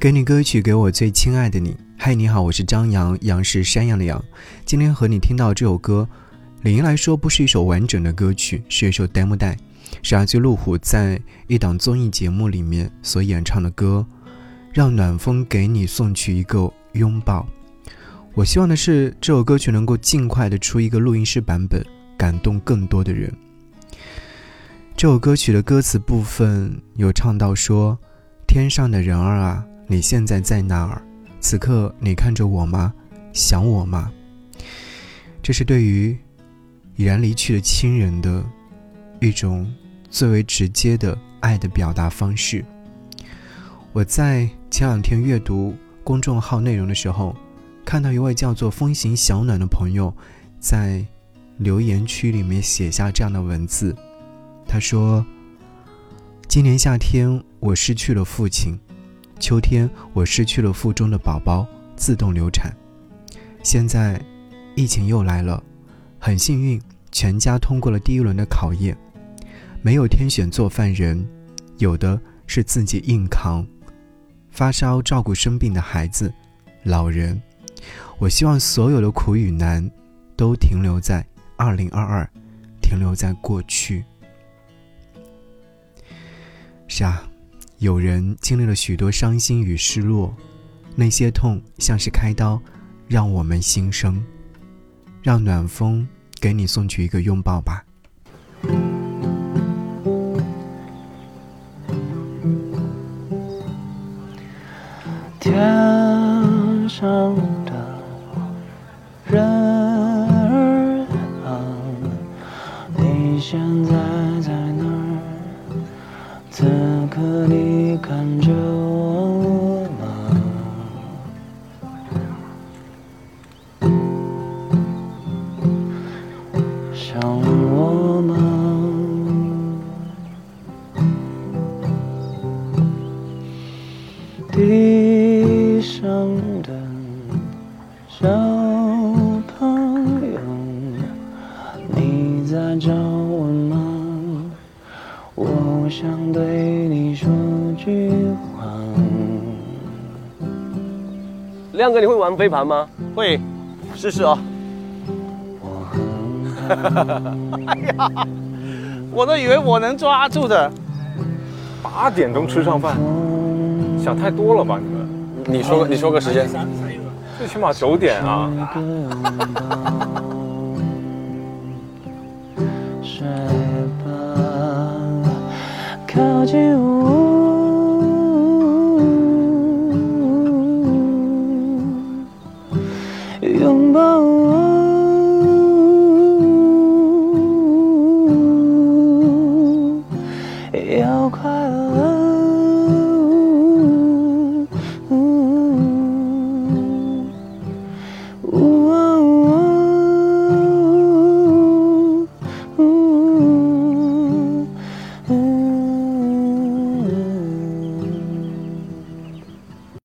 给你歌曲，给我最亲爱的你。嗨，你好，我是张扬，杨是山羊的羊。今天和你听到这首歌，理应来说不是一首完整的歌曲，是一首 demo 带，是阿居路虎在一档综艺节目里面所演唱的歌。让暖风给你送去一个拥抱。我希望的是这首歌曲能够尽快的出一个录音室版本，感动更多的人。这首歌曲的歌词部分有唱到说：“天上的人儿啊。”你现在在哪儿？此刻你看着我吗？想我吗？这是对于已然离去的亲人的一种最为直接的爱的表达方式。我在前两天阅读公众号内容的时候，看到一位叫做“风行小暖”的朋友在留言区里面写下这样的文字。他说：“今年夏天，我失去了父亲。”秋天，我失去了腹中的宝宝，自动流产。现在，疫情又来了，很幸运，全家通过了第一轮的考验。没有天选做饭人，有的是自己硬扛。发烧照顾生病的孩子、老人。我希望所有的苦与难，都停留在二零二二，停留在过去。是啊。有人经历了许多伤心与失落，那些痛像是开刀，让我们心生。让暖风给你送去一个拥抱吧。天上的人儿啊，你现在地上的小朋友，你在找我吗？我想对你说句话。亮哥，你会玩飞盘吗？会，试试哦。哎呀，我都以为我能抓住的。八点钟吃上饭，想太多了吧你们？你说你说个时间，最起码九点啊。靠近我。拥抱我，要快乐。Ooh.